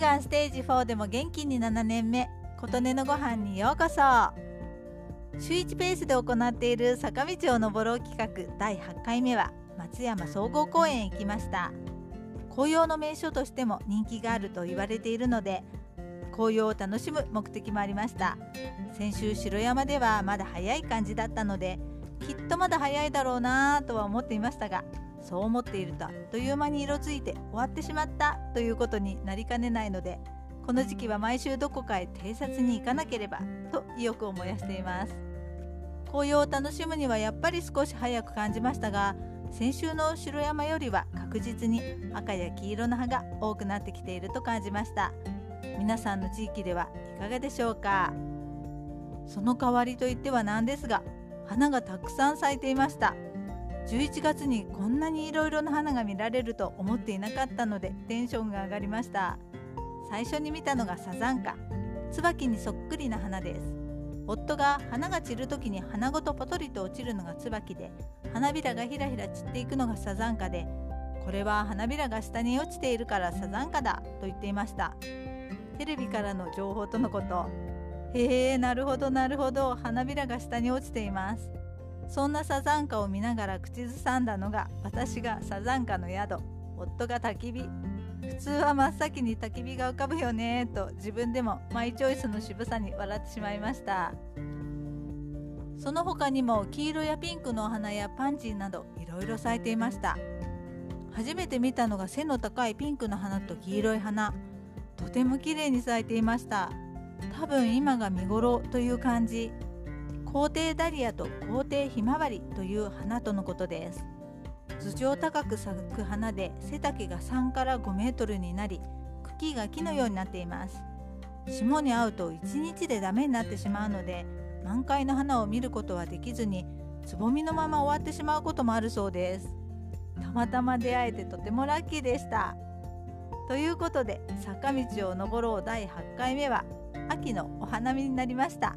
がんステージ4でも元気に7年目琴音のご飯にようこそ。週1ペースで行っている坂道を登ろう企画第8回目は松山総合公園へ行きました。紅葉の名所としても人気があると言われているので紅葉を楽しむ目的もありました。先週城山ではまだ早い感じだったのできっとまだ早いだろうなぁとは思っていましたがそう思っているとあっという間に色づいて終わってしまったということになりかねないのでこの時期は毎週どこかへ偵察に行かなければと意欲を燃やしています。紅葉を楽しむにはやっぱり少し早く感じましたが先週の城山よりは確実に赤や黄色の葉が多くなってきていると感じました。皆さんの地域ではいかがでしょうか？その代わりといってはなんですが花がたくさん咲いていました。11月にこんなにいろいろな花が見られると思っていなかったのでテンションが上がりました。最初に見たのがサザンカ。椿にそっくりな花です。夫が花が散る時に花ごとポトリと落ちるのが椿で花びらがひらひら散っていくのがサザンカでこれは花びらが下に落ちているからサザンカだと言っていました。テレビからの情報とのこと。へえなるほどなるほど。花びらが下に落ちています。そんなサザンカを見ながら口ずさんだのが私がサザンカの宿。夫が焚き火。普通は真っ先に焚き火が浮かぶよね。と自分でもマイチョイスの渋さに笑ってしまいました。その他にも黄色やピンクのお花やパンジーなどいろいろ咲いていました。初めて見たのが背の高いピンクの花と黄色い花。とても綺麗に咲いていました。多分今が見頃という感じ。皇帝ダリアと皇帝ひまわりという花とのことです。頭上高く咲く花で背丈が3から5メートルになり茎が木のようになっています。霜に合うと1日でダメになってしまうので満開の花を見ることはできずにつぼみのまま終わってしまうこともあるそうです。たまたま出会えてとてもラッキーでした。ということで坂道を登ろう第8回目は秋のお花見になりました。